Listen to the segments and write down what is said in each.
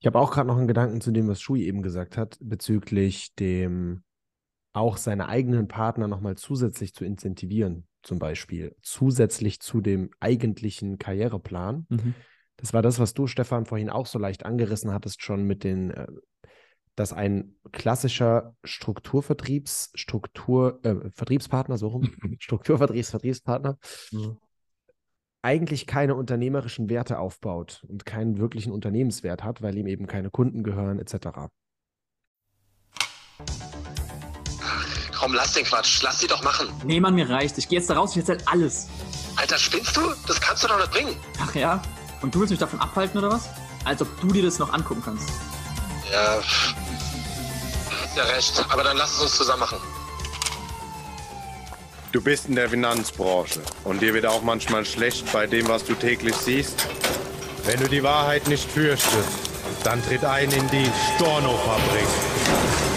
Ich habe auch gerade noch einen Gedanken zu dem, was Shui eben gesagt hat, bezüglich dem auch seine eigenen Partner nochmal zusätzlich zu incentivieren, zum Beispiel zusätzlich zu dem eigentlichen Karriereplan. Mhm. Das war das, was du, Stefan, vorhin auch so leicht angerissen hattest, schon mit den, äh, dass ein klassischer Strukturvertriebs, Struktur, äh, Vertriebspartner, so rum, Strukturvertriebs, Vertriebspartner, mhm. Eigentlich keine unternehmerischen Werte aufbaut und keinen wirklichen Unternehmenswert hat, weil ihm eben keine Kunden gehören, etc. Komm, lass den Quatsch. Lass sie doch machen. Nee, Mann, mir reicht. Ich gehe jetzt da raus, ich erzähl alles. Alter, spinnst du? Das kannst du doch nicht bringen. Ach ja? Und du willst mich davon abhalten, oder was? Als ob du dir das noch angucken kannst. Ja. Ja, recht. Aber dann lass es uns zusammen machen. Du bist in der Finanzbranche und dir wird auch manchmal schlecht bei dem, was du täglich siehst. Wenn du die Wahrheit nicht fürchtest, dann tritt ein in die Storno-Fabrik.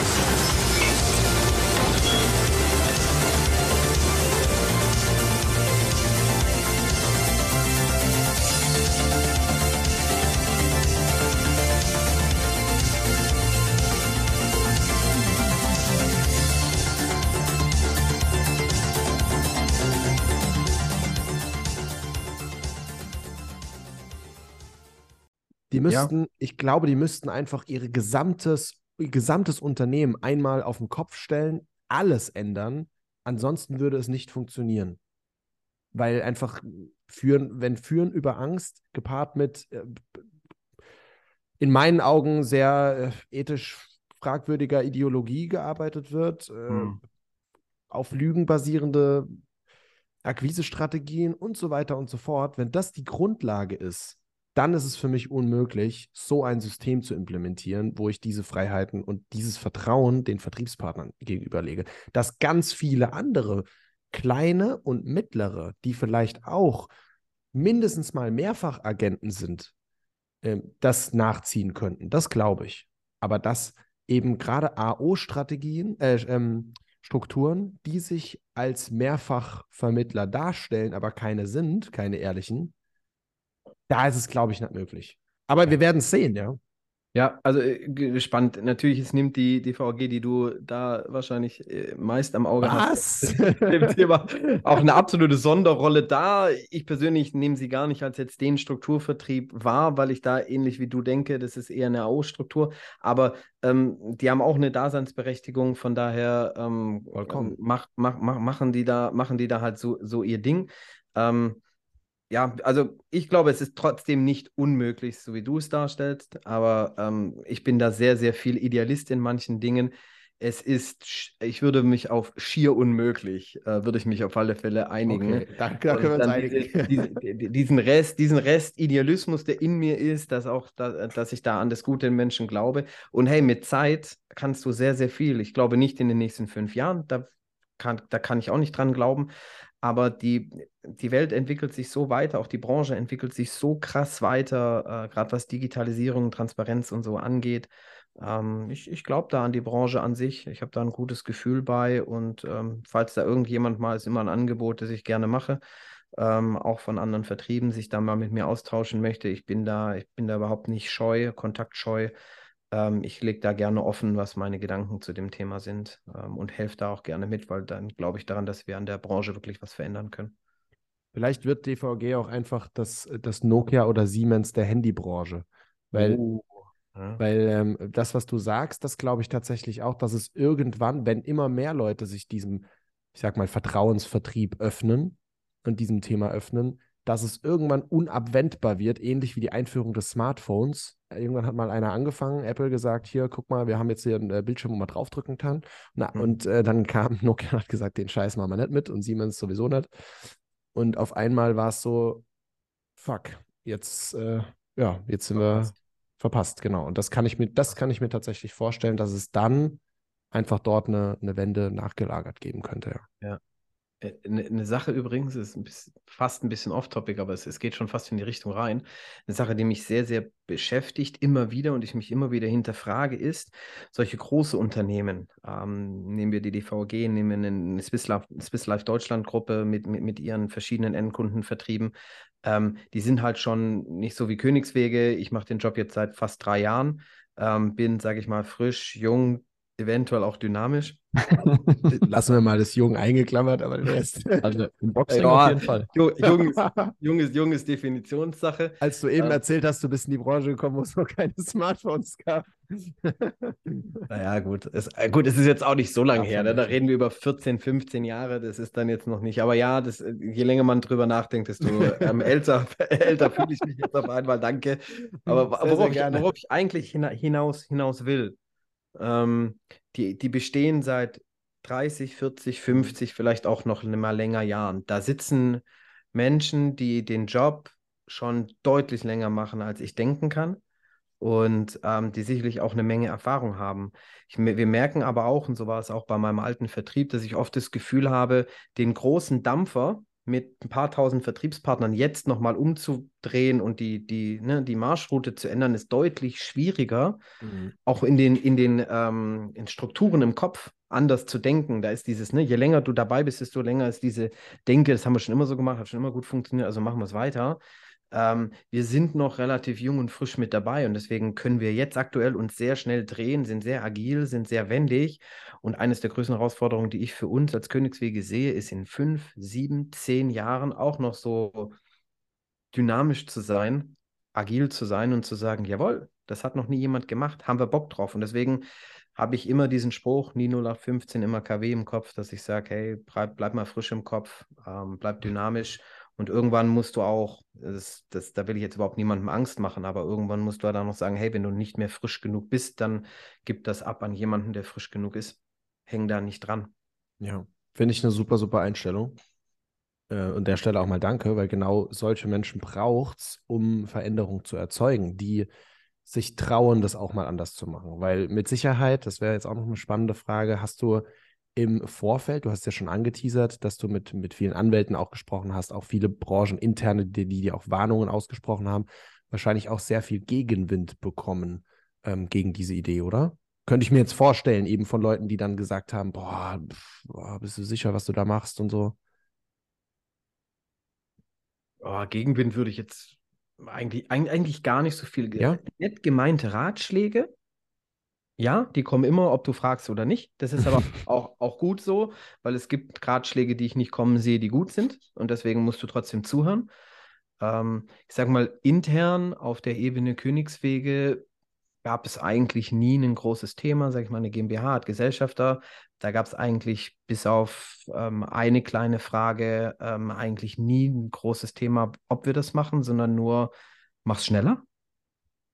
Die müssten, ja. ich glaube, die müssten einfach ihre gesamtes, ihr gesamtes Unternehmen einmal auf den Kopf stellen, alles ändern. Ansonsten würde es nicht funktionieren. Weil einfach führen, wenn Führen über Angst gepaart mit äh, in meinen Augen sehr äh, ethisch fragwürdiger Ideologie gearbeitet wird, äh, hm. auf Lügen basierende Akquisestrategien und so weiter und so fort, wenn das die Grundlage ist, dann ist es für mich unmöglich, so ein System zu implementieren, wo ich diese Freiheiten und dieses Vertrauen den Vertriebspartnern gegenüberlege. Dass ganz viele andere kleine und mittlere, die vielleicht auch mindestens mal Mehrfachagenten sind, äh, das nachziehen könnten. Das glaube ich. Aber dass eben gerade AO-Strategien, äh, ähm, Strukturen, die sich als Mehrfachvermittler darstellen, aber keine sind, keine ehrlichen, da ist es, glaube ich, nicht möglich. Aber wir werden es sehen, ja. Ja, also äh, gespannt. Natürlich, es nimmt die, die VAG, die du da wahrscheinlich äh, meist am Auge Was? hast, auch eine absolute Sonderrolle da. Ich persönlich nehme sie gar nicht als jetzt den Strukturvertrieb wahr, weil ich da ähnlich wie du denke, das ist eher eine AO-Struktur. Aber ähm, die haben auch eine Daseinsberechtigung, von daher ähm, ähm mach, mach, mach, machen, die da, machen die da halt so, so ihr Ding. Ähm, ja, also ich glaube, es ist trotzdem nicht unmöglich, so wie du es darstellst, aber ähm, ich bin da sehr, sehr viel Idealist in manchen Dingen. Es ist, ich würde mich auf schier unmöglich, äh, würde ich mich auf alle Fälle einigen. Okay, danke, da können wir uns einigen. Diese, diese, diesen Rest, diesen Rest Idealismus, der in mir ist, dass auch, da, dass ich da an das Gute in Menschen glaube. Und hey, mit Zeit kannst du sehr, sehr viel. Ich glaube nicht in den nächsten fünf Jahren, da kann, da kann ich auch nicht dran glauben. Aber die, die Welt entwickelt sich so weiter, auch die Branche entwickelt sich so krass weiter, äh, gerade was Digitalisierung, Transparenz und so angeht. Ähm, ich ich glaube da an die Branche an sich. Ich habe da ein gutes Gefühl bei und ähm, falls da irgendjemand mal ist, immer ein Angebot, das ich gerne mache. Ähm, auch von anderen Vertrieben sich da mal mit mir austauschen möchte. Ich bin da, ich bin da überhaupt nicht scheu, kontaktscheu. Ähm, ich lege da gerne offen, was meine Gedanken zu dem Thema sind ähm, und helfe da auch gerne mit, weil dann glaube ich daran, dass wir an der Branche wirklich was verändern können. Vielleicht wird DVG auch einfach das, das Nokia oder Siemens der Handybranche. Weil, oh. ja. weil ähm, das, was du sagst, das glaube ich tatsächlich auch, dass es irgendwann, wenn immer mehr Leute sich diesem, ich sag mal, Vertrauensvertrieb öffnen und diesem Thema öffnen, dass es irgendwann unabwendbar wird, ähnlich wie die Einführung des Smartphones. Irgendwann hat mal einer angefangen, Apple gesagt, hier, guck mal, wir haben jetzt hier einen äh, Bildschirm, wo man draufdrücken kann. Na, mhm. Und äh, dann kam Nokia und hat gesagt, den Scheiß machen wir nicht mit und Siemens sowieso nicht. Und auf einmal war es so, fuck, jetzt, äh, ja, jetzt sind verpasst. wir verpasst, genau. Und das kann ich mir, das kann ich mir tatsächlich vorstellen, dass es dann einfach dort eine, eine Wende nachgelagert geben könnte. Ja. Eine, eine Sache übrigens, ist ein bisschen, fast ein bisschen off-topic, aber es, es geht schon fast in die Richtung rein. Eine Sache, die mich sehr, sehr beschäftigt, immer wieder und ich mich immer wieder hinterfrage, ist, solche große Unternehmen, ähm, nehmen wir die DVG, nehmen wir eine Swiss Life, Swiss Life Deutschland Gruppe mit, mit, mit ihren verschiedenen Endkundenvertrieben, ähm, die sind halt schon nicht so wie Königswege. Ich mache den Job jetzt seit fast drei Jahren, ähm, bin, sage ich mal, frisch, jung, eventuell auch dynamisch. Lassen wir mal das Jung eingeklammert, aber den Rest. Also im Boxring Ja, auf jeden Fall. Jung, jung, ist, jung, ist, Definitionssache. Als du eben Ähm. erzählt hast, du bist in die Branche gekommen, wo es noch keine Smartphones gab. Naja, gut. Es, äh, gut, es ist jetzt auch nicht so lange her. Ne? Da reden wir über 14, 15 Jahre. Das ist dann jetzt noch nicht. Aber ja, das, äh, je länger man drüber nachdenkt, desto ähm, älter, älter fühle ich mich jetzt auf einmal. Danke. Aber Sehr, sehr worauf, ich, gerne. worauf ich eigentlich hina hinaus, hinaus will, ähm, die, die bestehen seit 30, 40, 50, vielleicht auch noch mal länger Jahren. Da sitzen Menschen, die den Job schon deutlich länger machen, als ich denken kann und ähm, die sicherlich auch eine Menge Erfahrung haben. Ich, wir merken aber auch, und so war es auch bei meinem alten Vertrieb, dass ich oft das Gefühl habe, den großen Dampfer mit ein paar tausend Vertriebspartnern jetzt nochmal umzudrehen und die, die, ne, die Marschroute zu ändern, ist deutlich schwieriger, auch in den, in den ähm, in Strukturen im Kopf anders zu denken. Da ist dieses, ne, je länger du dabei bist, desto länger ist diese Denke, das haben wir schon immer so gemacht, hat schon immer gut funktioniert, also machen wir es weiter. Ähm, wir sind noch relativ jung und frisch mit dabei und deswegen können wir jetzt aktuell uns sehr schnell drehen, sind sehr agil, sind sehr wendig. Und eines der größten Herausforderungen, die ich für uns als Königswege sehe, ist in fünf, sieben, zehn Jahren auch noch so dynamisch zu sein, agil zu sein und zu sagen, jawohl, das hat noch nie jemand gemacht, haben wir Bock drauf. Und deswegen habe ich immer diesen Spruch, nie 0815, immer KW im Kopf, dass ich sage, hey, bleib, bleib mal frisch im Kopf, ähm, bleib dynamisch. Und irgendwann musst du auch, das, das, da will ich jetzt überhaupt niemandem Angst machen, aber irgendwann musst du dann noch sagen, hey, wenn du nicht mehr frisch genug bist, dann gib das ab an jemanden, der frisch genug ist. Häng da nicht dran. Ja, finde ich eine super, super Einstellung. Äh, an der Stelle auch mal danke, weil genau solche Menschen braucht es, um Veränderung zu erzeugen, die sich trauen, das auch mal anders zu machen. Weil mit Sicherheit, das wäre jetzt auch noch eine spannende Frage, hast du im Vorfeld, du hast ja schon angeteasert, dass du mit, mit vielen Anwälten auch gesprochen hast, auch viele Brancheninterne, die, die dir auch Warnungen ausgesprochen haben, wahrscheinlich auch sehr viel Gegenwind bekommen ähm, gegen diese Idee, oder? Könnte ich mir jetzt vorstellen, eben von Leuten, die dann gesagt haben, boah, pf, boah bist du sicher, was du da machst und so. Oh, Gegenwind würde ich jetzt eigentlich, eig- eigentlich gar nicht so viel. Ja? Nett gemeinte Ratschläge. Ja, die kommen immer, ob du fragst oder nicht. Das ist aber auch, auch gut so, weil es gibt Ratschläge, die ich nicht kommen sehe, die gut sind. Und deswegen musst du trotzdem zuhören. Ähm, ich sage mal, intern auf der Ebene Königswege gab es eigentlich nie ein großes Thema. Sag ich mal, eine GmbH hat Gesellschafter. Da gab es eigentlich bis auf ähm, eine kleine Frage ähm, eigentlich nie ein großes Thema, ob wir das machen, sondern nur, mach's schneller.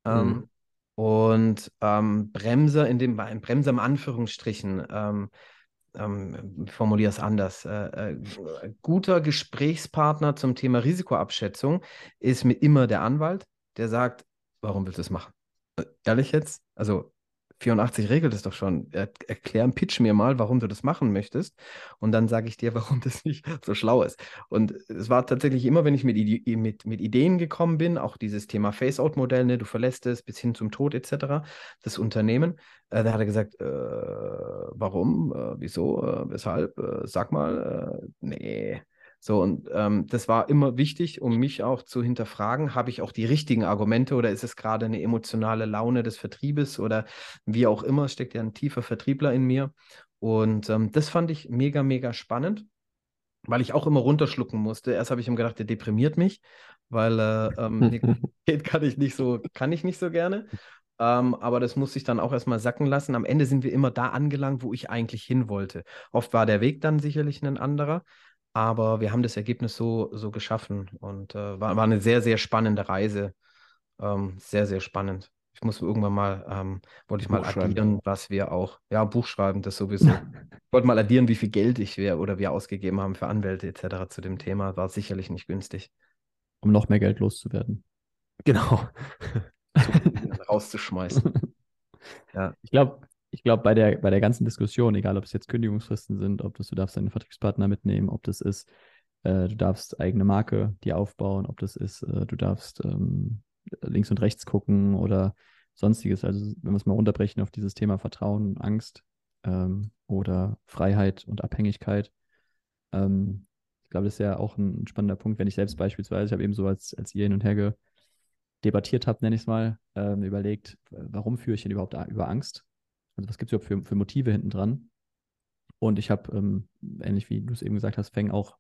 Ähm, Mhm. Und ähm, Bremser in dem, ein Bremser im Anführungsstrichen, ähm, ähm, formuliere es anders. Äh, äh, guter Gesprächspartner zum Thema Risikoabschätzung ist mir immer der Anwalt, der sagt, warum willst du das machen? Äh, Ehrlich jetzt? Also 84 regelt es doch schon. Er, erklär, pitch mir mal, warum du das machen möchtest. Und dann sage ich dir, warum das nicht so schlau ist. Und es war tatsächlich immer, wenn ich mit, mit, mit Ideen gekommen bin, auch dieses Thema Face-Out-Modell, ne, du verlässt es bis hin zum Tod etc., das Unternehmen, äh, da hat er gesagt, äh, warum, äh, wieso, äh, weshalb, äh, sag mal, äh, nee. So, und ähm, das war immer wichtig, um mich auch zu hinterfragen, habe ich auch die richtigen Argumente oder ist es gerade eine emotionale Laune des Vertriebes oder wie auch immer, steckt ja ein tiefer Vertriebler in mir. Und ähm, das fand ich mega, mega spannend, weil ich auch immer runterschlucken musste. Erst habe ich ihm gedacht, der deprimiert mich, weil äh, ähm, kann ich nicht so, kann ich nicht so gerne. Ähm, aber das muss ich dann auch erstmal sacken lassen. Am Ende sind wir immer da angelangt, wo ich eigentlich hin wollte. Oft war der Weg dann sicherlich ein anderer, aber wir haben das Ergebnis so, so geschaffen und äh, war, war eine sehr, sehr spannende Reise. Ähm, sehr, sehr spannend. Ich muss irgendwann mal, ähm, wollte ich mal addieren, was wir auch, ja, Buch schreiben, das sowieso. Ich wollte mal addieren, wie viel Geld ich wir oder wir ausgegeben haben für Anwälte etc. zu dem Thema. War sicherlich nicht günstig, um noch mehr Geld loszuwerden. Genau. rauszuschmeißen. Ich glaube, ich glaube, bei der, bei der ganzen Diskussion, egal ob es jetzt Kündigungsfristen sind, ob das du darfst deinen Vertriebspartner mitnehmen, ob das ist, äh, du darfst eigene Marke dir aufbauen, ob das ist, äh, du darfst ähm, links und rechts gucken oder sonstiges. Also wenn wir es mal runterbrechen auf dieses Thema Vertrauen, Angst ähm, oder Freiheit und Abhängigkeit. Ähm, ich glaube, das ist ja auch ein spannender Punkt, wenn ich selbst beispielsweise, ich habe eben so als, als ihr hin und her debattiert habt, nenne ich es mal, ähm, überlegt, warum führe ich denn überhaupt über Angst? Also was gibt es überhaupt für, für Motive hinten dran? Und ich habe, ähm, ähnlich wie du es eben gesagt hast, Feng auch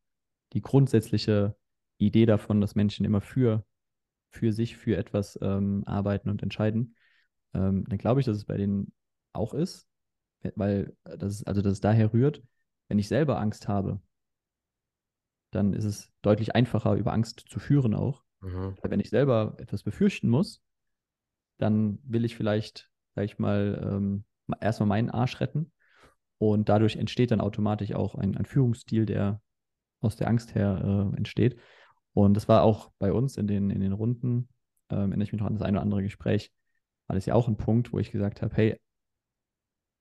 die grundsätzliche Idee davon, dass Menschen immer für, für sich, für etwas ähm, arbeiten und entscheiden, ähm, dann glaube ich, dass es bei denen auch ist, weil das, also dass es daher rührt, wenn ich selber Angst habe, dann ist es deutlich einfacher, über Angst zu führen auch. Mhm. Wenn ich selber etwas befürchten muss, dann will ich vielleicht, sag ich mal, ähm, erstmal meinen Arsch retten. Und dadurch entsteht dann automatisch auch ein, ein Führungsstil, der aus der Angst her äh, entsteht. Und das war auch bei uns in den, in den Runden, äh, erinnere ich mich noch an das eine oder andere Gespräch, war das ja auch ein Punkt, wo ich gesagt habe, hey,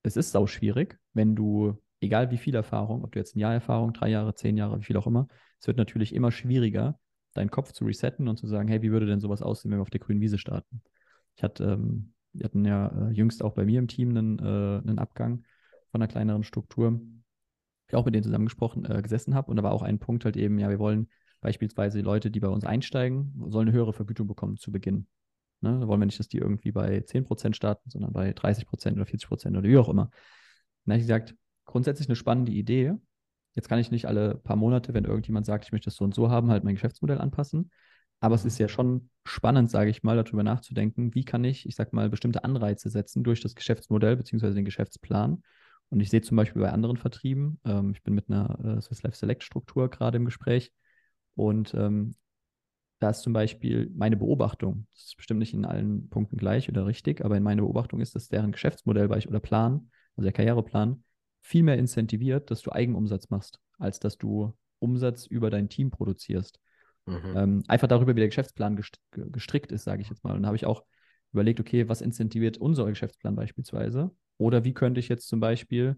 es ist sau schwierig, wenn du, egal wie viel Erfahrung, ob du jetzt ein Jahr Erfahrung, drei Jahre, zehn Jahre, wie viel auch immer, es wird natürlich immer schwieriger, deinen Kopf zu resetten und zu sagen, hey, wie würde denn sowas aussehen, wenn wir auf der grünen Wiese starten? Ich hatte, ähm, wir hatten ja äh, jüngst auch bei mir im Team einen, äh, einen Abgang von einer kleineren Struktur. Ich auch mit denen zusammengesprochen, äh, gesessen habe und da war auch ein Punkt halt eben, ja, wir wollen beispielsweise die Leute, die bei uns einsteigen, sollen eine höhere Vergütung bekommen zu Beginn. Ne? Da wollen wir nicht, dass die irgendwie bei 10% starten, sondern bei 30% oder 40% oder wie auch immer. Dann habe ich gesagt, grundsätzlich eine spannende Idee. Jetzt kann ich nicht alle paar Monate, wenn irgendjemand sagt, ich möchte das so und so haben, halt mein Geschäftsmodell anpassen. Aber es ist ja schon spannend, sage ich mal, darüber nachzudenken, wie kann ich, ich sag mal, bestimmte Anreize setzen durch das Geschäftsmodell bzw. den Geschäftsplan. Und ich sehe zum Beispiel bei anderen Vertrieben, ähm, ich bin mit einer äh, Swiss Life Select Struktur gerade im Gespräch und ähm, da ist zum Beispiel meine Beobachtung, das ist bestimmt nicht in allen Punkten gleich oder richtig, aber in meiner Beobachtung ist, dass deren Geschäftsmodell oder Plan, also der Karriereplan, viel mehr incentiviert, dass du Eigenumsatz machst, als dass du Umsatz über dein Team produzierst. Mhm. Ähm, einfach darüber, wie der Geschäftsplan gestrickt ist, sage ich jetzt mal. Und da habe ich auch überlegt, okay, was incentiviert unser Geschäftsplan beispielsweise? Oder wie könnte ich jetzt zum Beispiel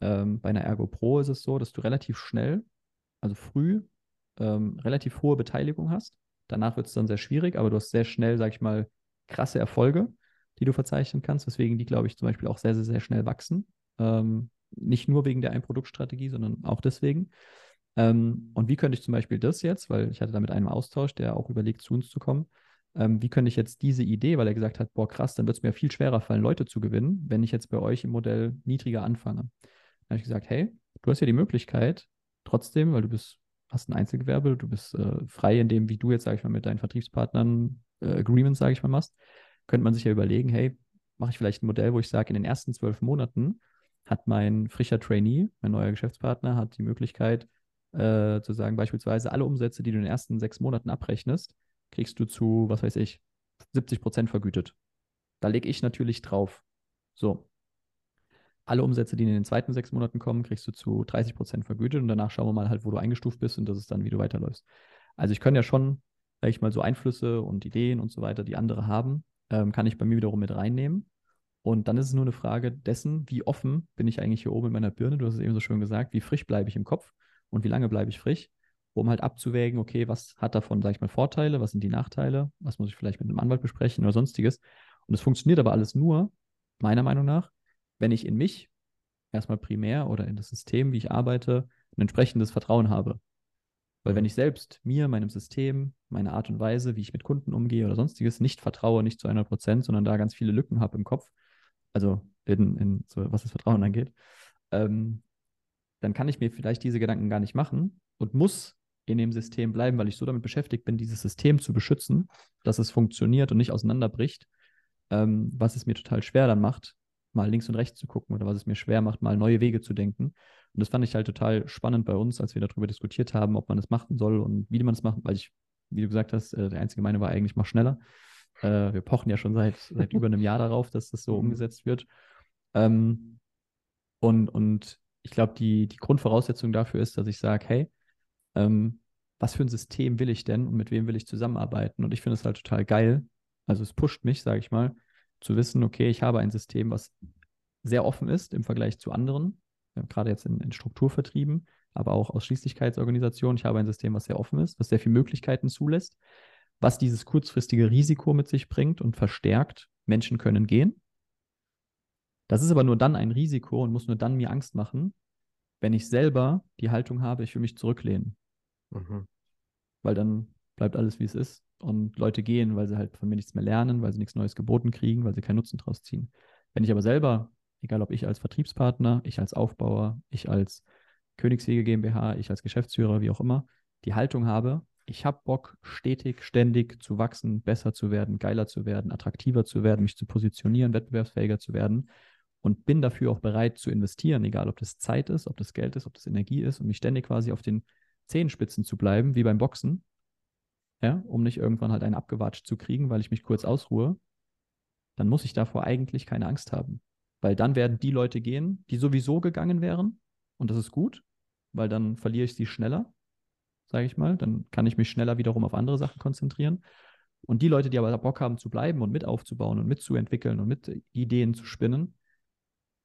ähm, bei einer Ergo Pro ist es so, dass du relativ schnell, also früh, ähm, relativ hohe Beteiligung hast. Danach wird es dann sehr schwierig, aber du hast sehr schnell, sage ich mal, krasse Erfolge, die du verzeichnen kannst, weswegen die, glaube ich, zum Beispiel auch sehr, sehr, sehr schnell wachsen. Ähm, nicht nur wegen der Ein-Produkt-Strategie, sondern auch deswegen. Ähm, und wie könnte ich zum Beispiel das jetzt, weil ich hatte da mit einem Austausch, der auch überlegt, zu uns zu kommen, ähm, wie könnte ich jetzt diese Idee, weil er gesagt hat, boah, krass, dann wird es mir viel schwerer fallen, Leute zu gewinnen, wenn ich jetzt bei euch im Modell niedriger anfange. Dann habe ich gesagt, hey, du hast ja die Möglichkeit, trotzdem, weil du bist, hast ein Einzelgewerbe, du bist äh, frei in dem, wie du jetzt, sage ich mal, mit deinen Vertriebspartnern äh, Agreements, sage ich mal, machst, könnte man sich ja überlegen, hey, mache ich vielleicht ein Modell, wo ich sage, in den ersten zwölf Monaten hat mein frischer Trainee, mein neuer Geschäftspartner, hat die Möglichkeit, äh, zu sagen, beispielsweise alle Umsätze, die du in den ersten sechs Monaten abrechnest, kriegst du zu, was weiß ich, 70 Prozent vergütet. Da lege ich natürlich drauf. So. Alle Umsätze, die in den zweiten sechs Monaten kommen, kriegst du zu 30 Prozent vergütet und danach schauen wir mal halt, wo du eingestuft bist und das ist dann, wie du weiterläufst. Also ich kann ja schon, sag ich mal, so Einflüsse und Ideen und so weiter, die andere haben, ähm, kann ich bei mir wiederum mit reinnehmen. Und dann ist es nur eine Frage dessen, wie offen bin ich eigentlich hier oben in meiner Birne. Du hast es eben so schön gesagt, wie frisch bleibe ich im Kopf und wie lange bleibe ich frisch, um halt abzuwägen, okay, was hat davon, sage ich mal, Vorteile, was sind die Nachteile, was muss ich vielleicht mit einem Anwalt besprechen oder sonstiges. Und es funktioniert aber alles nur, meiner Meinung nach, wenn ich in mich erstmal primär oder in das System, wie ich arbeite, ein entsprechendes Vertrauen habe. Weil wenn ich selbst mir, meinem System, meine Art und Weise, wie ich mit Kunden umgehe oder sonstiges, nicht vertraue, nicht zu 100 Prozent, sondern da ganz viele Lücken habe im Kopf, also in, in was das Vertrauen angeht, ähm, dann kann ich mir vielleicht diese Gedanken gar nicht machen und muss in dem System bleiben, weil ich so damit beschäftigt bin, dieses System zu beschützen, dass es funktioniert und nicht auseinanderbricht, ähm, was es mir total schwer dann macht, mal links und rechts zu gucken oder was es mir schwer macht, mal neue Wege zu denken. Und das fand ich halt total spannend bei uns, als wir darüber diskutiert haben, ob man das machen soll und wie man es macht, weil ich, wie du gesagt hast, äh, der einzige Meinung war eigentlich, mach schneller. Äh, wir pochen ja schon seit, seit über einem Jahr darauf, dass das so mhm. umgesetzt wird. Ähm, und, und ich glaube, die, die Grundvoraussetzung dafür ist, dass ich sage, hey, ähm, was für ein System will ich denn und mit wem will ich zusammenarbeiten? Und ich finde es halt total geil. Also es pusht mich, sage ich mal, zu wissen, okay, ich habe ein System, was sehr offen ist im Vergleich zu anderen, ja, gerade jetzt in, in Strukturvertrieben, aber auch Ausschließlichkeitsorganisationen. Ich habe ein System, was sehr offen ist, was sehr viele Möglichkeiten zulässt, was dieses kurzfristige Risiko mit sich bringt und verstärkt. Menschen können gehen. Das ist aber nur dann ein Risiko und muss nur dann mir Angst machen, wenn ich selber die Haltung habe, ich will mich zurücklehnen. Mhm. Weil dann bleibt alles, wie es ist. Und Leute gehen, weil sie halt von mir nichts mehr lernen, weil sie nichts Neues geboten kriegen, weil sie keinen Nutzen draus ziehen. Wenn ich aber selber, egal ob ich als Vertriebspartner, ich als Aufbauer, ich als Königswege GmbH, ich als Geschäftsführer, wie auch immer, die Haltung habe, ich habe Bock, stetig, ständig zu wachsen, besser zu werden, geiler zu werden, attraktiver zu werden, mich zu positionieren, wettbewerbsfähiger zu werden und bin dafür auch bereit zu investieren, egal ob das Zeit ist, ob das Geld ist, ob das Energie ist und mich ständig quasi auf den Zehenspitzen zu bleiben, wie beim Boxen, ja, um nicht irgendwann halt einen abgewatscht zu kriegen, weil ich mich kurz ausruhe, dann muss ich davor eigentlich keine Angst haben. Weil dann werden die Leute gehen, die sowieso gegangen wären, und das ist gut, weil dann verliere ich sie schneller, sage ich mal. Dann kann ich mich schneller wiederum auf andere Sachen konzentrieren. Und die Leute, die aber Bock haben zu bleiben und mit aufzubauen und mitzuentwickeln und mit Ideen zu spinnen,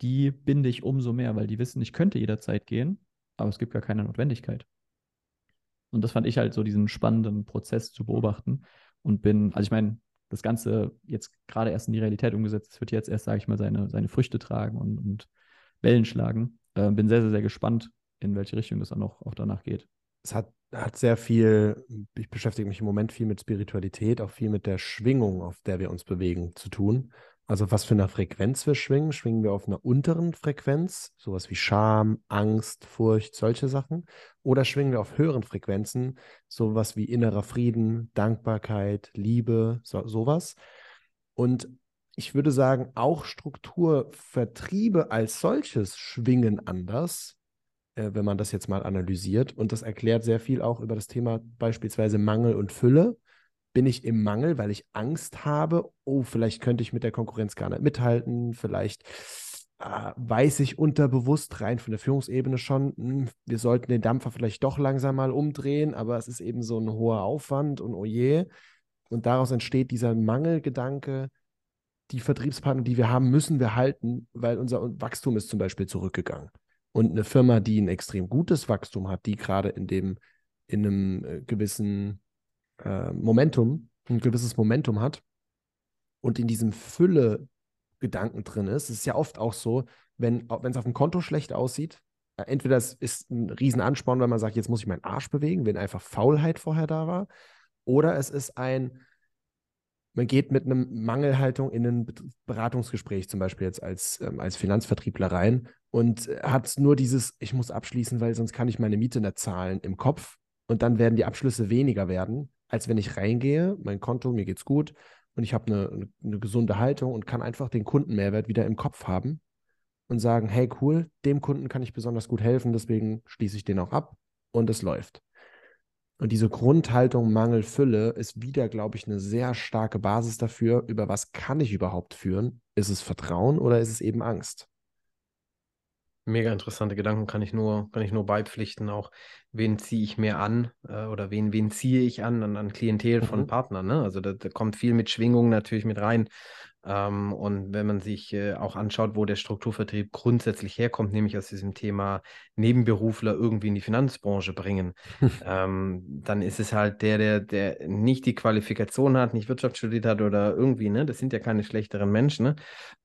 die binde ich umso mehr, weil die wissen, ich könnte jederzeit gehen, aber es gibt gar keine Notwendigkeit. Und das fand ich halt so diesen spannenden Prozess zu beobachten und bin, also ich meine, das Ganze jetzt gerade erst in die Realität umgesetzt, es wird jetzt erst, sage ich mal, seine, seine Früchte tragen und, und Wellen schlagen. Äh, bin sehr, sehr, sehr gespannt, in welche Richtung das auch noch auch danach geht. Es hat, hat sehr viel, ich beschäftige mich im Moment viel mit Spiritualität, auch viel mit der Schwingung, auf der wir uns bewegen, zu tun. Also was für eine Frequenz wir schwingen. Schwingen wir auf einer unteren Frequenz, sowas wie Scham, Angst, Furcht, solche Sachen? Oder schwingen wir auf höheren Frequenzen, sowas wie innerer Frieden, Dankbarkeit, Liebe, so, sowas? Und ich würde sagen, auch Strukturvertriebe als solches schwingen anders, äh, wenn man das jetzt mal analysiert. Und das erklärt sehr viel auch über das Thema beispielsweise Mangel und Fülle bin ich im Mangel, weil ich Angst habe, oh, vielleicht könnte ich mit der Konkurrenz gar nicht mithalten, vielleicht äh, weiß ich unterbewusst rein von der Führungsebene schon, mh, hm, wir sollten den Dampfer vielleicht doch langsam mal umdrehen, aber es ist eben so ein hoher Aufwand und oh je. Und daraus entsteht dieser Mangelgedanke, die Vertriebspartner, die wir haben, müssen wir halten, weil unser Wachstum ist zum Beispiel zurückgegangen. Und eine Firma, die ein extrem gutes Wachstum hat, die gerade in dem, in einem äh, gewissen äh, Momentum, ein gewisses Momentum hat und in diesem Fülle-Gedanken drin ist, es ist ja oft auch so, wenn es auf dem Konto schlecht aussieht, äh, entweder es ist ein Riesenansporn, weil man sagt, jetzt muss ich meinen Arsch bewegen, wenn einfach Faulheit vorher da war, oder es ist ein, man geht mit einer Mangelhaltung in ein Beratungsgespräch, zum Beispiel jetzt als, ähm, als Finanzvertriebler rein und hat nur dieses, ich muss abschließen, weil sonst kann ich meine Miete nicht zahlen im Kopf. Und dann werden die Abschlüsse weniger werden, als wenn ich reingehe, mein Konto, mir geht's gut und ich habe eine, eine gesunde Haltung und kann einfach den Kundenmehrwert wieder im Kopf haben und sagen, hey cool, dem Kunden kann ich besonders gut helfen, deswegen schließe ich den auch ab und es läuft. Und diese Grundhaltung Mangel Fülle ist wieder, glaube ich, eine sehr starke Basis dafür, über was kann ich überhaupt führen? Ist es Vertrauen oder ist es eben Angst? Mega interessante Gedanken kann ich nur, kann ich nur beipflichten. Auch wen ziehe ich mehr an äh, oder wen, wen ziehe ich an, an, an Klientel von mhm. Partnern. Ne? Also da, da, kommt viel mit Schwingung natürlich mit rein. Ähm, und wenn man sich äh, auch anschaut, wo der Strukturvertrieb grundsätzlich herkommt, nämlich aus diesem Thema Nebenberufler irgendwie in die Finanzbranche bringen, ähm, dann ist es halt der, der, der nicht die Qualifikation hat, nicht Wirtschaft studiert hat oder irgendwie, ne, das sind ja keine schlechteren Menschen, ne?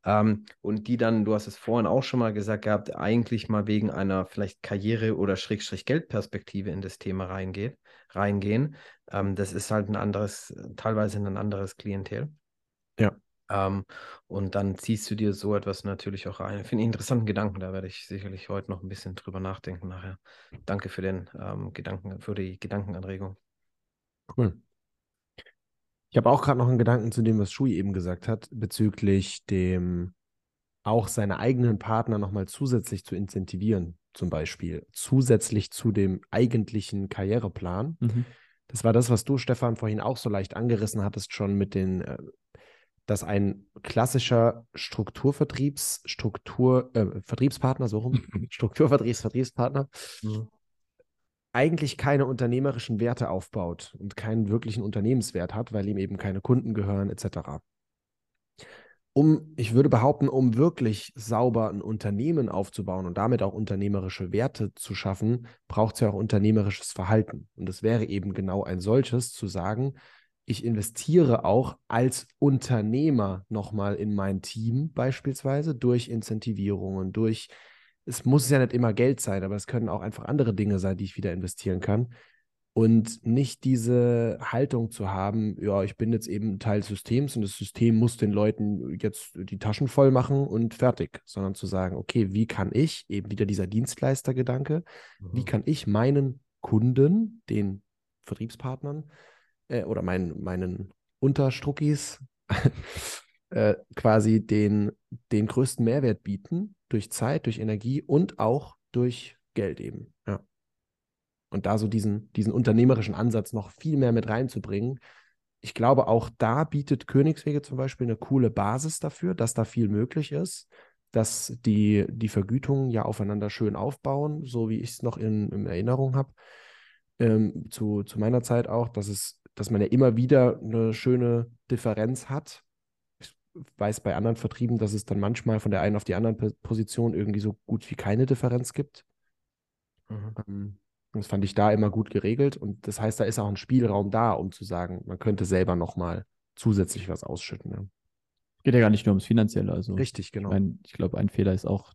Ähm, und die dann, du hast es vorhin auch schon mal gesagt gehabt, eigentlich mal wegen einer vielleicht Karriere- oder Schrägstrich Geldperspektive in das Thema reingeht, reingehen. Ähm, das ist halt ein anderes, teilweise ein anderes Klientel. Ja. Ähm, und dann ziehst du dir so etwas natürlich auch rein. Ich finde interessanten Gedanken, da werde ich sicherlich heute noch ein bisschen drüber nachdenken nachher. Danke für den ähm, Gedanken, für die Gedankenanregung. Cool. Ich habe auch gerade noch einen Gedanken zu dem, was Shui eben gesagt hat, bezüglich dem auch seine eigenen Partner nochmal zusätzlich zu incentivieren, zum Beispiel, zusätzlich zu dem eigentlichen Karriereplan. Mhm. Das war das, was du, Stefan, vorhin auch so leicht angerissen hattest, schon mit den äh, dass ein klassischer Strukturvertriebs, Struktur, äh, Vertriebspartner, so rum, Strukturvertriebs, Vertriebspartner, mhm. eigentlich keine unternehmerischen Werte aufbaut und keinen wirklichen Unternehmenswert hat, weil ihm eben keine Kunden gehören, etc. um, ich würde behaupten, um wirklich sauber ein Unternehmen aufzubauen und damit auch unternehmerische Werte zu schaffen, braucht es ja auch unternehmerisches Verhalten. Und es wäre eben genau ein solches, zu sagen, ich investiere auch als Unternehmer nochmal in mein Team beispielsweise durch Incentivierungen, durch, es muss ja nicht immer Geld sein, aber es können auch einfach andere Dinge sein, die ich wieder investieren kann. Und nicht diese Haltung zu haben, ja, ich bin jetzt eben Teil des Systems und das System muss den Leuten jetzt die Taschen voll machen und fertig, sondern zu sagen, okay, wie kann ich, eben wieder dieser Dienstleistergedanke, mhm. wie kann ich meinen Kunden, den Vertriebspartnern, äh, oder mein, meinen Unterstruckis äh, quasi den, den größten Mehrwert bieten durch Zeit, durch Energie und auch durch Geld eben. Ja. Und da so diesen, diesen unternehmerischen Ansatz noch viel mehr mit reinzubringen. Ich glaube, auch da bietet Königswege zum Beispiel eine coole Basis dafür, dass da viel möglich ist, dass die, die Vergütungen ja aufeinander schön aufbauen, so wie ich es noch in, in Erinnerung habe. Ähm, zu, zu meiner Zeit auch, dass es dass man ja immer wieder eine schöne Differenz hat. Ich weiß bei anderen Vertrieben, dass es dann manchmal von der einen auf die anderen Position irgendwie so gut wie keine Differenz gibt. Mhm. Ähm, das fand ich da immer gut geregelt. Und das heißt, da ist auch ein Spielraum da, um zu sagen, man könnte selber nochmal zusätzlich was ausschütten. Ja. Geht ja gar nicht nur ums Finanzielle. Also Richtig, genau. Ich, mein, ich glaube, ein Fehler ist auch,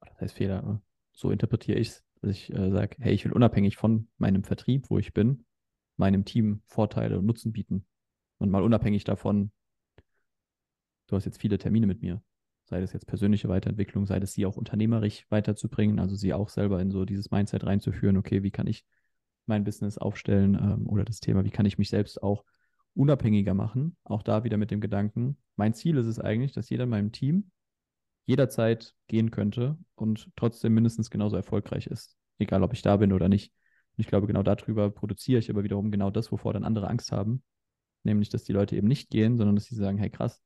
das heißt Fehler, ne? so interpretiere ich es, dass ich äh, sage, hey, ich will unabhängig von meinem Vertrieb, wo ich bin, meinem Team Vorteile und Nutzen bieten. Und mal unabhängig davon, du hast jetzt viele Termine mit mir, sei das jetzt persönliche Weiterentwicklung, sei das sie auch unternehmerisch weiterzubringen, also sie auch selber in so dieses Mindset reinzuführen, okay, wie kann ich mein Business aufstellen ähm, oder das Thema, wie kann ich mich selbst auch unabhängiger machen, auch da wieder mit dem Gedanken, mein Ziel ist es eigentlich, dass jeder in meinem Team jederzeit gehen könnte und trotzdem mindestens genauso erfolgreich ist, egal ob ich da bin oder nicht. Und ich glaube, genau darüber produziere ich aber wiederum genau das, wovor dann andere Angst haben. Nämlich, dass die Leute eben nicht gehen, sondern dass sie sagen, hey krass,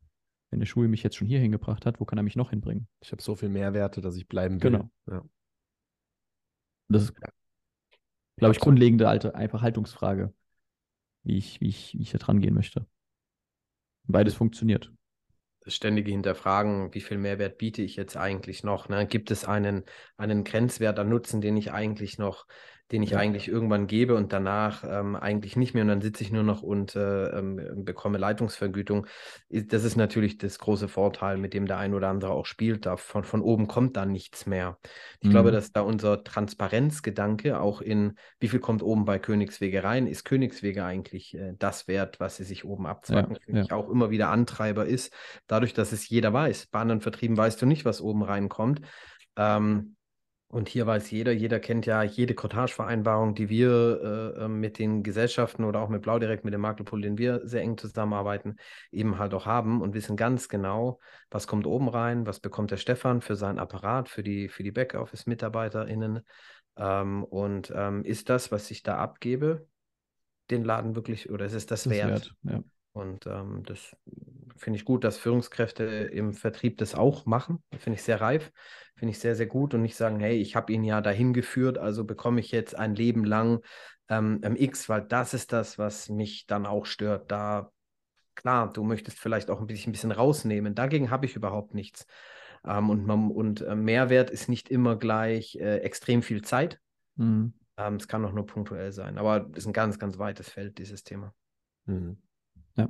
wenn der Schul mich jetzt schon hier hingebracht hat, wo kann er mich noch hinbringen? Ich habe so viel Mehrwerte, dass ich bleiben will. Genau. Ja. Das ist, glaube ich, grundlegende alte, einfach Haltungsfrage, wie ich, wie ich, wie ich da dran gehen möchte. Beides funktioniert das ständige Hinterfragen, wie viel Mehrwert biete ich jetzt eigentlich noch? Ne? Gibt es einen, einen Grenzwert an Nutzen, den ich eigentlich noch den ich ja. eigentlich irgendwann gebe und danach ähm, eigentlich nicht mehr und dann sitze ich nur noch und äh, ähm, bekomme Leitungsvergütung. Das ist natürlich das große Vorteil, mit dem der ein oder andere auch spielt. Da von, von oben kommt dann nichts mehr. Ich mhm. glaube, dass da unser Transparenzgedanke auch in, wie viel kommt oben bei Königswege rein, ist Königswege eigentlich äh, das wert, was sie sich oben abzwacken, ja, finde ja. ich auch immer wieder Antreiber ist. Dadurch, dass es jeder weiß. Bei anderen Vertrieben weißt du nicht, was oben reinkommt. Ähm, und hier weiß jeder, jeder kennt ja jede Cottage-Vereinbarung, die wir äh, ähm, mit den Gesellschaften oder auch mit Blau direkt mit dem Maklerpool, den wir sehr eng zusammenarbeiten, eben halt auch haben und wissen ganz genau, was kommt oben rein, was bekommt der Stefan für seinen Apparat, für die, für die Backoffice-MitarbeiterInnen. Ähm, und ähm, ist das, was ich da abgebe, den Laden wirklich, oder ist es das, das wert? wert ja. Und ähm, das finde ich gut, dass Führungskräfte im Vertrieb das auch machen. Finde ich sehr reif, finde ich sehr, sehr gut und nicht sagen, hey, ich habe ihn ja dahin geführt, also bekomme ich jetzt ein Leben lang ähm, X, weil das ist das, was mich dann auch stört. Da, klar, du möchtest vielleicht auch ein bisschen, ein bisschen rausnehmen. Dagegen habe ich überhaupt nichts. Ähm, und man, und äh, Mehrwert ist nicht immer gleich äh, extrem viel Zeit. Mhm. Ähm, es kann auch nur punktuell sein. Aber es ist ein ganz, ganz weites Feld, dieses Thema. Mhm. Ja.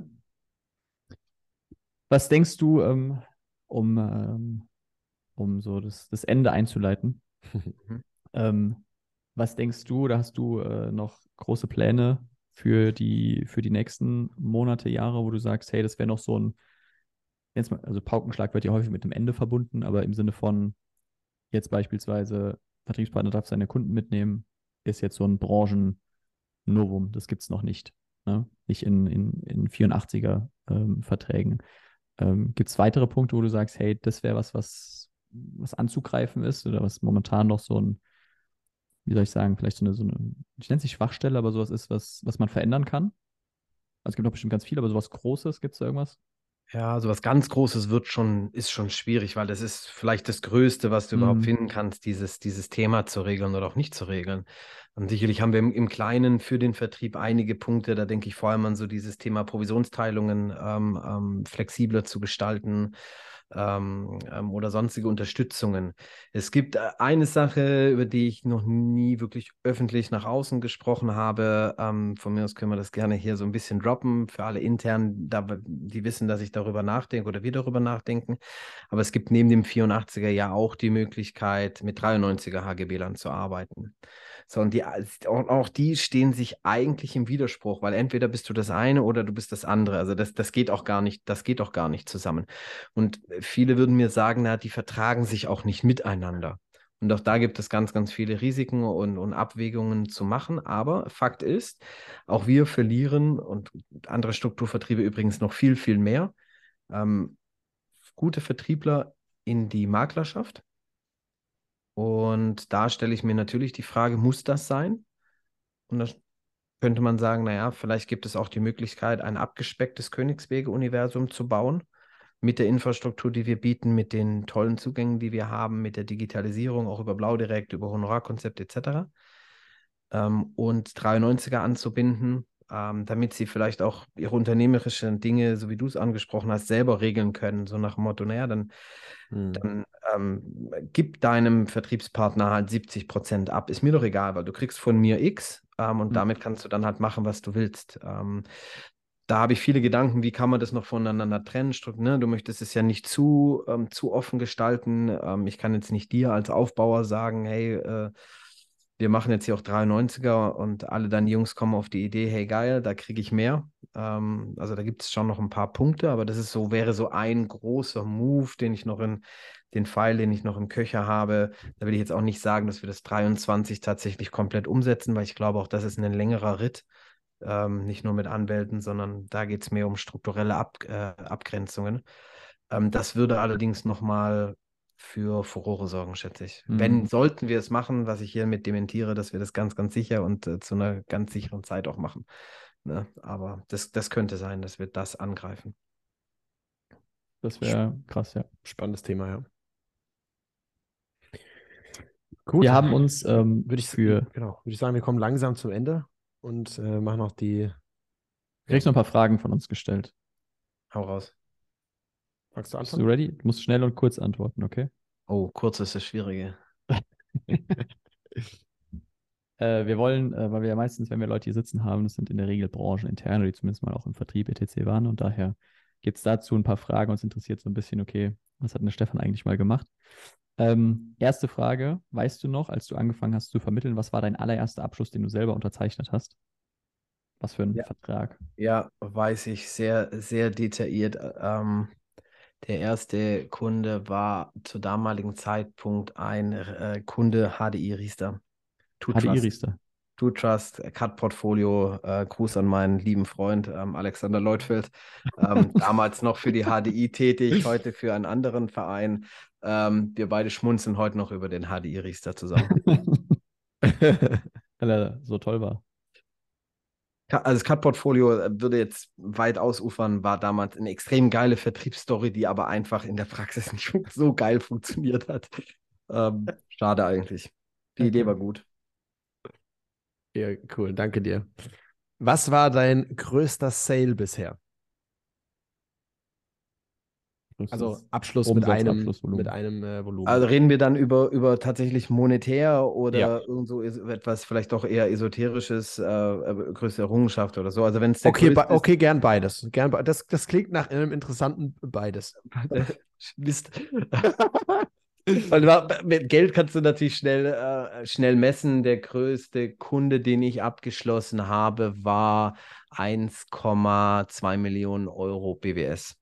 Was denkst du, ähm, um, ähm, um so das, das Ende einzuleiten? Mhm. ähm, was denkst du, oder hast du äh, noch große Pläne für die, für die nächsten Monate, Jahre, wo du sagst, hey, das wäre noch so ein, also Paukenschlag wird ja häufig mit dem Ende verbunden, aber im Sinne von jetzt beispielsweise Vertriebspartner darf seine Kunden mitnehmen, ist jetzt so ein Branchen-Novum, das gibt es noch nicht. Ne? Nicht in, in, in 84er ähm, Verträgen. Ähm, Gibt es weitere Punkte, wo du sagst, hey, das wäre was, was, was anzugreifen ist oder was momentan noch so ein, wie soll ich sagen, vielleicht so eine, so eine ich nenne es nicht Schwachstelle, aber sowas ist, was, was man verändern kann? Also es gibt noch bestimmt ganz viel, aber sowas Großes, gibt es da irgendwas? Ja, so was ganz Großes wird schon, ist schon schwierig, weil das ist vielleicht das Größte, was du mhm. überhaupt finden kannst, dieses, dieses Thema zu regeln oder auch nicht zu regeln. Und sicherlich haben wir im, im, Kleinen für den Vertrieb einige Punkte. Da denke ich vor allem an so dieses Thema Provisionsteilungen ähm, ähm, flexibler zu gestalten ähm, ähm, oder sonstige Unterstützungen. Es gibt äh, eine Sache, über die ich noch nie wirklich öffentlich nach außen gesprochen habe. Ähm, von mir aus können wir das gerne hier so ein bisschen droppen für alle intern, die wissen, dass ich darüber nachdenke oder wir darüber nachdenken. Aber es gibt neben dem 84er ja auch die Möglichkeit, mit 93er HGB-Land zu arbeiten. So, und die, auch die stehen sich eigentlich im Widerspruch, weil entweder bist du das eine oder du bist das andere. Also das, das geht auch gar nicht, das geht auch gar nicht zusammen. Und viele würden mir sagen, na, die vertragen sich auch nicht miteinander. Und auch da gibt es ganz, ganz viele Risiken und, und Abwägungen zu machen. Aber Fakt ist, auch wir verlieren und andere Strukturvertriebe übrigens noch viel, viel mehr. Ähm, gute Vertriebler in die Maklerschaft, und da stelle ich mir natürlich die Frage, muss das sein? Und da könnte man sagen, naja, vielleicht gibt es auch die Möglichkeit, ein abgespecktes Königswege-Universum zu bauen mit der Infrastruktur, die wir bieten, mit den tollen Zugängen, die wir haben, mit der Digitalisierung, auch über Blaudirekt, über Honorarkonzept etc. Ähm, und 93er anzubinden, ähm, damit sie vielleicht auch ihre unternehmerischen Dinge, so wie du es angesprochen hast, selber regeln können. So nach dem Motto, naja, dann, hm. dann ähm, gib deinem Vertriebspartner halt 70 Prozent ab. Ist mir doch egal, weil du kriegst von mir X ähm, und hm. damit kannst du dann halt machen, was du willst. Ähm, da habe ich viele Gedanken, wie kann man das noch voneinander trennen? Ne? Du möchtest es ja nicht zu, ähm, zu offen gestalten. Ähm, ich kann jetzt nicht dir als Aufbauer sagen, hey, äh, wir machen jetzt hier auch 93er und alle deine Jungs kommen auf die Idee, hey geil, da kriege ich mehr. Ähm, also da gibt es schon noch ein paar Punkte, aber das ist so, wäre so ein großer Move, den ich noch in den Pfeil, den ich noch im Köcher habe. Da will ich jetzt auch nicht sagen, dass wir das 23 tatsächlich komplett umsetzen, weil ich glaube auch, das ist ein längerer Ritt. Ähm, nicht nur mit Anwälten, sondern da geht es mehr um strukturelle Ab äh, Abgrenzungen. Ähm, das würde allerdings nochmal für Furore sorgen, schätze ich. Mhm. Wenn, sollten wir es machen, was ich hiermit dementiere, dass wir das ganz, ganz sicher und äh, zu einer ganz sicheren Zeit auch machen. Ne? Aber das, das könnte sein, dass wir das angreifen. Das wäre krass, ja. Spannendes Thema, ja. Gut. Wir haben uns ähm, würde ich für genau, würde ich sagen, wir kommen langsam zum Ende und äh, machen auch die. Du kriegst noch ein paar Fragen von uns gestellt. Hau raus. Magst du anfangen? Bist du ready? Du musst schnell und kurz antworten, okay? Oh, kurz ist das Schwierige. äh, wir wollen, äh, weil wir ja meistens, wenn wir Leute hier sitzen haben, das sind in der Regel brancheninterne, die zumindest mal auch im Vertrieb etc. waren. Und daher gibt es dazu ein paar Fragen. Uns interessiert so ein bisschen, okay, was hat denn der Stefan eigentlich mal gemacht? Ähm, erste Frage, weißt du noch, als du angefangen hast zu vermitteln, was war dein allererster Abschluss, den du selber unterzeichnet hast? Was für ein ja. Vertrag? Ja, weiß ich sehr, sehr detailliert. Ähm, der erste Kunde war zu damaligen Zeitpunkt ein äh, Kunde HDI Riester. HDI Riester. To Trust, Cut Portfolio, äh, Gruß an meinen lieben Freund ähm, Alexander Leutfeld, ähm, damals noch für die HDI tätig, heute für einen anderen Verein. Ähm, wir beide schmunzeln heute noch über den HDI Riester zusammen. Weil er so toll war. Also das Cut-Portfolio äh, würde jetzt weit ausufern, war damals eine extrem geile Vertriebsstory, die aber einfach in der Praxis nicht so geil funktioniert hat. Ähm, schade eigentlich. Die. Idee war gut. Ja, cool, danke dir. Was war dein größter Sale bisher? Also Abschluss mit einem, mit einem äh, Volumen. Also reden wir dann über, über tatsächlich monetär oder ja. irgend so etwas vielleicht doch eher esoterisches, äh, äh größte Errungenschaft oder so. Also wenn es okay, okay, gern beides. Gern be das, das klingt nach einem interessanten beides. Mist. Weil mit Geld kannst du natürlich schnell, äh, schnell messen. Der größte Kunde, den ich abgeschlossen habe, war 1,2 Millionen Euro BWS.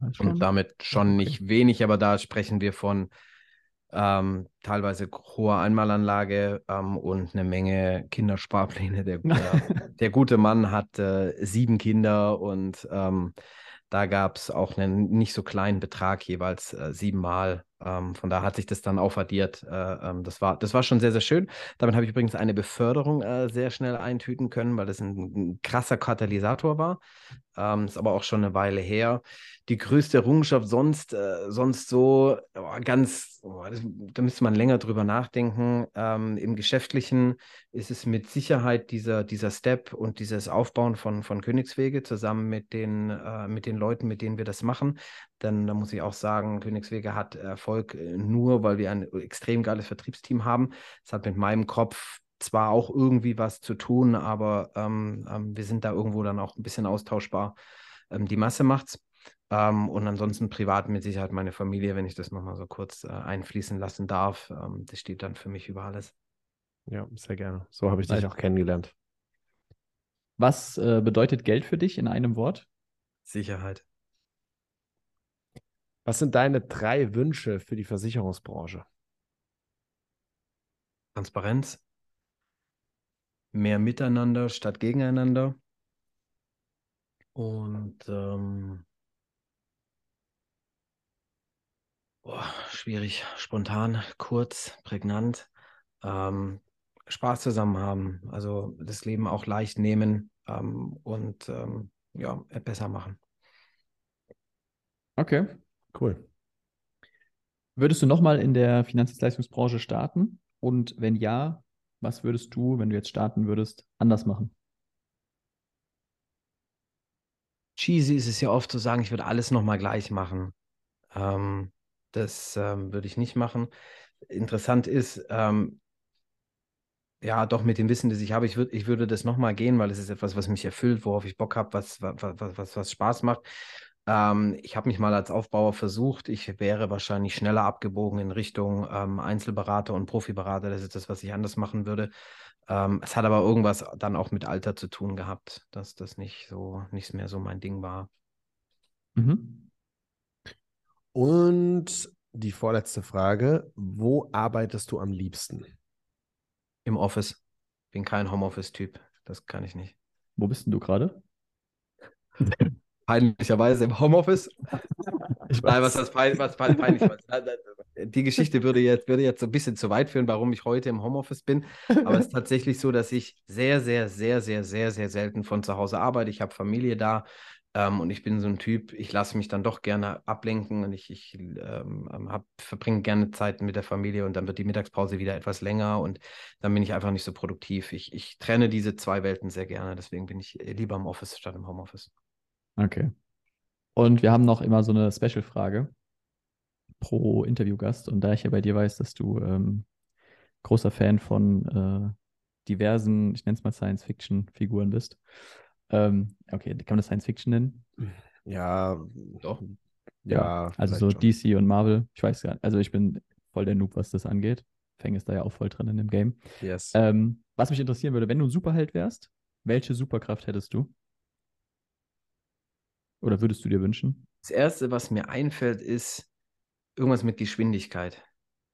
Und damit schon nicht wenig, aber da sprechen wir von ähm, teilweise hoher Einmalanlage ähm, und eine Menge Kindersparpläne. Der, der, der gute Mann hat äh, sieben Kinder und ähm, da gab es auch einen nicht so kleinen Betrag, jeweils äh, siebenmal ähm, von da hat sich das dann aufaddiert. Äh, ähm, das, war, das war schon sehr, sehr schön. Damit habe ich übrigens eine Beförderung äh, sehr schnell eintüten können, weil das ein, ein krasser Katalysator war. Ähm, ist aber auch schon eine Weile her. Die größte Errungenschaft sonst, äh, sonst so oh, ganz, oh, das, da müsste man länger drüber nachdenken. Ähm, Im Geschäftlichen ist es mit Sicherheit dieser, dieser Step und dieses Aufbauen von, von Königswege zusammen mit den, äh, mit den Leuten, mit denen wir das machen. Denn da muss ich auch sagen, Königswege hat Erfolg äh, nur, weil wir ein extrem geiles Vertriebsteam haben. Es hat mit meinem Kopf zwar auch irgendwie was zu tun, aber ähm, ähm, wir sind da irgendwo dann auch ein bisschen austauschbar. Ähm, die Masse macht's. Ähm, und ansonsten privat mit Sicherheit meine Familie, wenn ich das nochmal so kurz äh, einfließen lassen darf. Ähm, das steht dann für mich über alles. Ja, sehr gerne. So habe ich dich auch kennengelernt. Was äh, bedeutet Geld für dich in einem Wort? Sicherheit. Was sind deine drei Wünsche für die Versicherungsbranche? Transparenz, mehr Miteinander statt Gegeneinander und ähm, boah, schwierig, spontan, kurz, prägnant, ähm, Spaß zusammen haben, also das Leben auch leicht nehmen ähm, und ähm, ja, besser machen. Okay, cool. Würdest du nochmal in der Finanzdienstleistungsbranche starten? Und wenn ja, was würdest du, wenn du jetzt starten würdest, anders machen? Cheesy ist es ja oft zu sagen, ich würde alles nochmal gleich machen. Ähm, das ähm, würde ich nicht machen. Interessant ist, ähm, ja, doch mit dem Wissen, das ich habe, ich, würd, ich würde das nochmal gehen, weil es ist etwas, was mich erfüllt, worauf ich Bock habe, was, was, was, was Spaß macht. Ähm, ich habe mich mal als Aufbauer versucht. Ich wäre wahrscheinlich schneller abgebogen in Richtung ähm, Einzelberater und Profiberater. Das ist das, was ich anders machen würde. Ähm, es hat aber irgendwas dann auch mit Alter zu tun gehabt, dass das nicht so, nicht mehr so mein Ding war. Mhm. Und die vorletzte Frage: Wo arbeitest du am liebsten? Im Office. Bin kein Homeoffice-Typ. Das kann ich nicht. Wo bist denn du gerade? peinlicherweise im Homeoffice. Ich weiß. Nein, was das pein, was peinlich. Die Geschichte würde jetzt, würde jetzt so ein bisschen zu weit führen, warum ich heute im Homeoffice bin. Aber es ist tatsächlich so, dass ich sehr, sehr, sehr, sehr, sehr, sehr selten von zu Hause arbeite. Ich habe Familie da ähm, und ich bin so ein Typ, ich lasse mich dann doch gerne ablenken und ich, ich ähm, hab, verbringe gerne Zeit mit der Familie und dann wird die Mittagspause wieder etwas länger und dann bin ich einfach nicht so produktiv. Ich, ich trenne diese zwei Welten sehr gerne, deswegen bin ich lieber im Office statt im Homeoffice. Okay. Und wir haben noch immer so eine Special-Frage pro Interviewgast. Und da ich ja bei dir weiß, dass du ähm, großer Fan von äh, diversen, ich nenne es mal Science-Fiction-Figuren bist. Ähm, okay, kann man das Science-Fiction nennen? Ja, doch. Ja, ja also so schon. DC und Marvel. Ich weiß gar nicht. Also ich bin voll der Noob, was das angeht. Feng ist da ja auch voll drin in dem Game. Yes. Ähm, was mich interessieren würde, wenn du ein Superheld wärst, welche Superkraft hättest du? Oder würdest du dir wünschen? Das Erste, was mir einfällt, ist irgendwas mit Geschwindigkeit.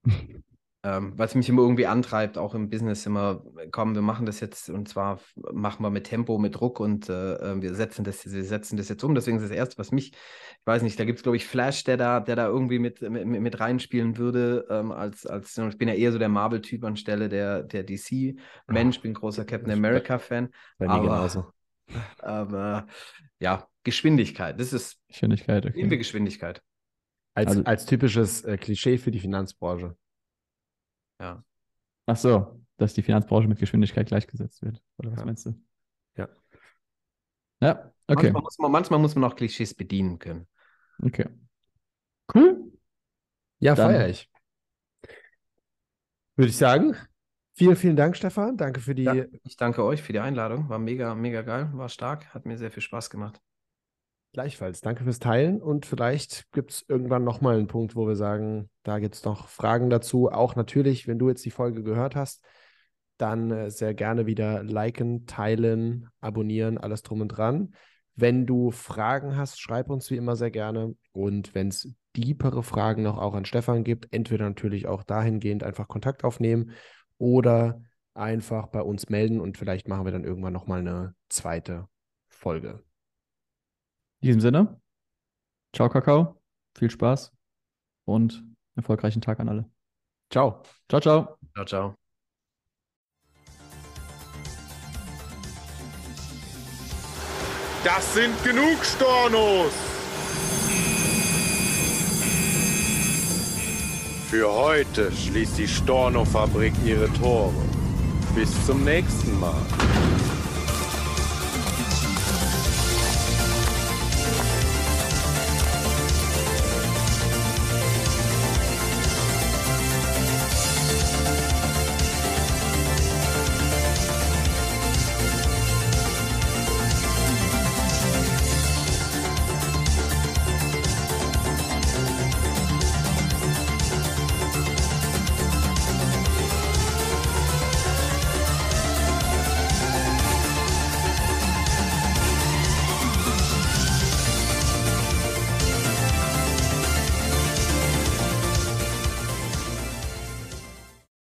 ähm, was mich immer irgendwie antreibt, auch im Business immer, komm, wir machen das jetzt und zwar machen wir mit Tempo, mit Druck und äh, äh wir setzen das, wir setzen das jetzt um. Deswegen ist das Erste, was mich, ich weiß nicht, da gibt es, glaube ich, Flash, der da, der da irgendwie mit, mit, mit reinspielen würde, ähm, als, als, ich bin ja eher so der Marvel-Typ anstelle der, der DC-Mensch, bin großer Captain America-Fan. Bei mir aber, genauso. Aber ja, Geschwindigkeit. Das ist. Geschwindigkeit, okay. Nehmen wir Geschwindigkeit. Als, also, als typisches äh, Klischee für die Finanzbranche. Ja. Ach so, dass die Finanzbranche mit Geschwindigkeit gleichgesetzt wird. Oder was ja. meinst du? Ja. Ja, okay. Manchmal muss, man, manchmal muss man auch Klischees bedienen können. Okay. Cool. Ja, feiere ich. Würde ich sagen. Vielen, vielen Dank, Stefan. Danke für die. Ja, ich danke euch für die Einladung. War mega, mega geil. War stark. Hat mir sehr viel Spaß gemacht. Gleichfalls. Danke fürs Teilen. Und vielleicht gibt es irgendwann nochmal einen Punkt, wo wir sagen, da gibt es noch Fragen dazu. Auch natürlich, wenn du jetzt die Folge gehört hast, dann äh, sehr gerne wieder liken, teilen, abonnieren, alles drum und dran. Wenn du Fragen hast, schreib uns wie immer sehr gerne. Und wenn es deepere Fragen noch auch an Stefan gibt, entweder natürlich auch dahingehend einfach Kontakt aufnehmen oder einfach bei uns melden und vielleicht machen wir dann irgendwann nochmal eine zweite Folge. In diesem Sinne, ciao Kakao, viel Spaß und Erfolgreichen Tag an alle. Ciao. Ciao, ciao. Ciao, ciao. Das sind genug Stornos! Für heute schließt die Storno-Fabrik ihre Tore. Bis zum nächsten Mal.